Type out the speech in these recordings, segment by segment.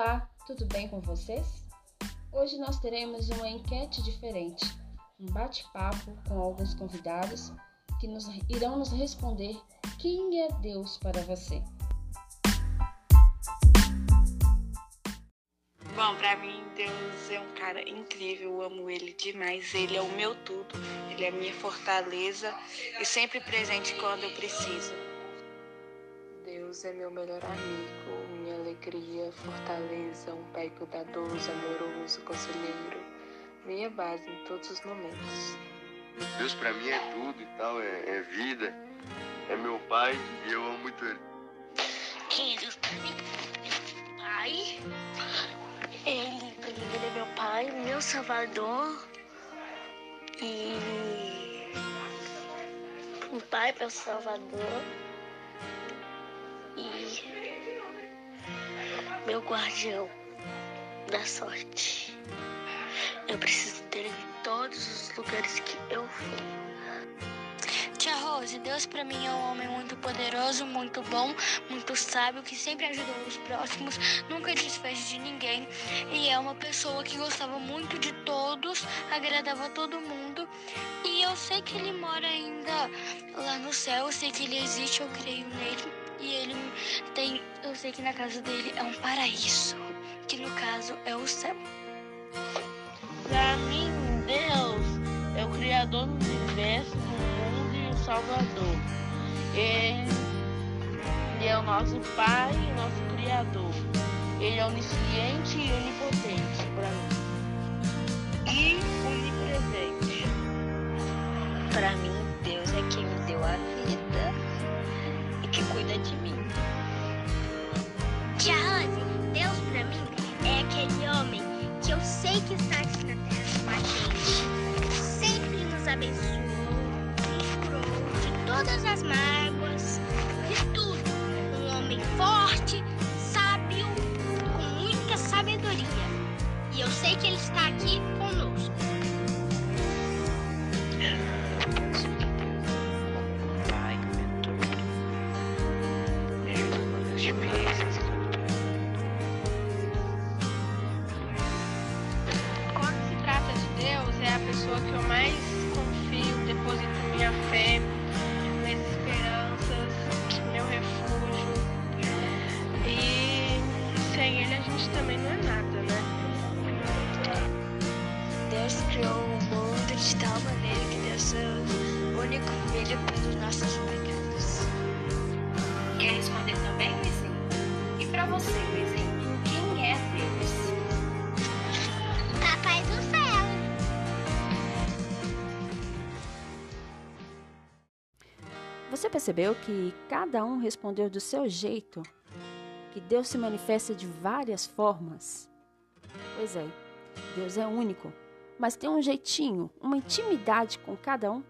Olá, tudo bem com vocês? Hoje nós teremos uma enquete diferente, um bate-papo com alguns convidados que nos, irão nos responder quem é Deus para você. Bom, para mim Deus é um cara incrível, eu amo ele demais. Ele é o meu tudo, ele é a minha fortaleza e sempre presente quando eu preciso. Deus é meu melhor amigo, minha alegria, fortaleza, um pai cuidadoso, amoroso, conselheiro, minha base em todos os momentos. Deus para mim é tudo e tal, é, é, vida, é meu pai e eu amo muito ele. Quem é Deus pra mim? Meu pai. Ele, ele é meu pai, meu salvador. E. Meu pai, meu salvador. Meu guardião da sorte. Eu preciso dele em todos os lugares que eu for. Tia Rose, Deus para mim é um homem muito poderoso, muito bom, muito sábio, que sempre ajudou os próximos, nunca desfez de ninguém e é uma pessoa que gostava muito de todos, agradava todo mundo. E eu sei que ele mora ainda lá no céu, eu sei que ele existe, eu creio nele. E ele tem, eu sei que na casa dele é um paraíso, que no caso é o céu. Para mim, Deus é o criador do universo, do mundo e o salvador. Ele, ele é o nosso pai e nosso criador. Ele é onisciente e onipotente para mim. E onipresente. Para mim, Deus é quem me deu a vida as mágoas, de tudo. Um homem forte, sábio, com muita sabedoria. E eu sei que ele está aqui conosco. Quando se trata de Deus, é a pessoa que eu mais confio, deposito minha fé, Deus criou o mundo de tal maneira que deu seu único filho pelos nossos pecados. Quer responder também, Luizinho? E para você, Luizinho, quem é Deus? Papai do céu. Você percebeu que cada um respondeu do seu jeito? Que Deus se manifesta de várias formas? Pois é, Deus é único, mas tem um jeitinho, uma intimidade com cada um.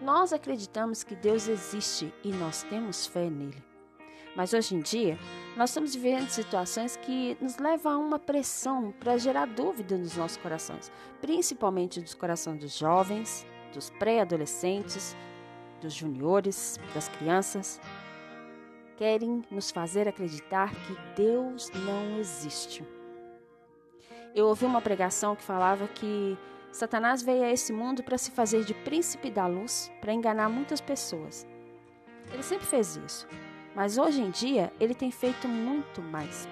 Nós acreditamos que Deus existe e nós temos fé nele. Mas hoje em dia, nós estamos vivendo situações que nos levam a uma pressão para gerar dúvida nos nossos corações, principalmente dos corações dos jovens, dos pré-adolescentes, dos juniores, das crianças. Querem nos fazer acreditar que Deus não existe. Eu ouvi uma pregação que falava que Satanás veio a esse mundo para se fazer de príncipe da luz, para enganar muitas pessoas. Ele sempre fez isso, mas hoje em dia ele tem feito muito mais,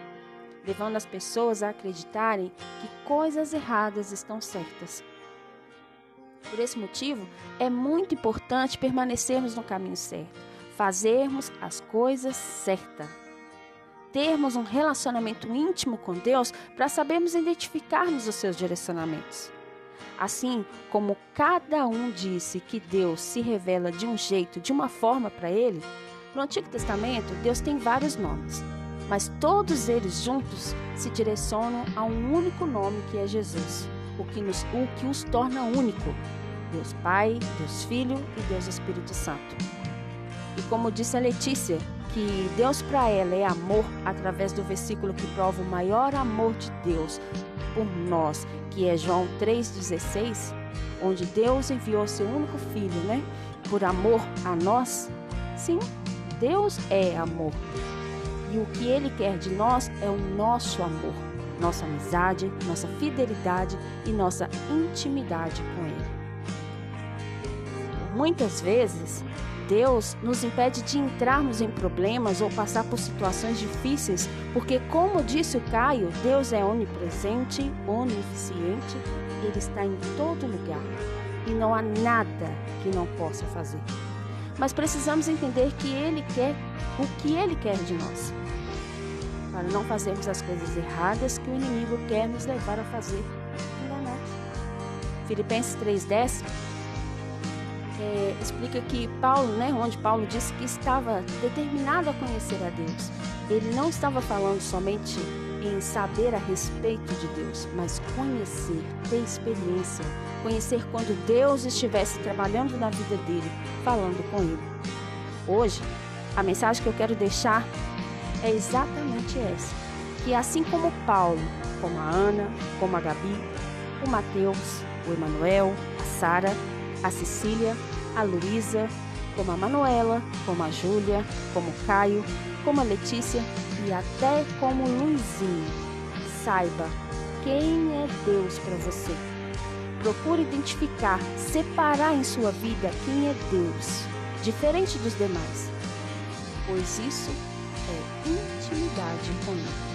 levando as pessoas a acreditarem que coisas erradas estão certas. Por esse motivo, é muito importante permanecermos no caminho certo, fazermos as coisas certas termos um relacionamento íntimo com Deus para sabermos identificarmos os seus direcionamentos. Assim como cada um disse que Deus se revela de um jeito, de uma forma para ele, no Antigo Testamento Deus tem vários nomes, mas todos eles juntos se direcionam a um único nome que é Jesus, o que, nos, o que os torna único: Deus Pai, Deus Filho e Deus Espírito Santo. E como disse a Letícia, que Deus para ela é amor através do versículo que prova o maior amor de Deus por nós, que é João 3,16, onde Deus enviou seu único filho, né? Por amor a nós. Sim, Deus é amor. E o que Ele quer de nós é o nosso amor, nossa amizade, nossa fidelidade e nossa intimidade com Ele. Muitas vezes, Deus nos impede de entrarmos em problemas ou passar por situações difíceis, porque, como disse o Caio, Deus é onipresente, onisciente, Ele está em todo lugar e não há nada que não possa fazer. Mas precisamos entender que Ele quer o que Ele quer de nós, para não fazermos as coisas erradas que o inimigo quer nos levar a fazer. Filipenses 3,10 é, explica que Paulo, né, onde Paulo disse que estava determinado a conhecer a Deus. Ele não estava falando somente em saber a respeito de Deus, mas conhecer, ter experiência, conhecer quando Deus estivesse trabalhando na vida dele, falando com ele. Hoje, a mensagem que eu quero deixar é exatamente essa: que assim como Paulo, como a Ana, como a Gabi, o Mateus, o Emanuel, a Sara, a Cecília, a Luísa, como a Manuela, como a Júlia, como o Caio, como a Letícia e até como o Luizinho. Saiba quem é Deus para você. Procure identificar, separar em sua vida quem é Deus, diferente dos demais, pois isso é intimidade com Ele.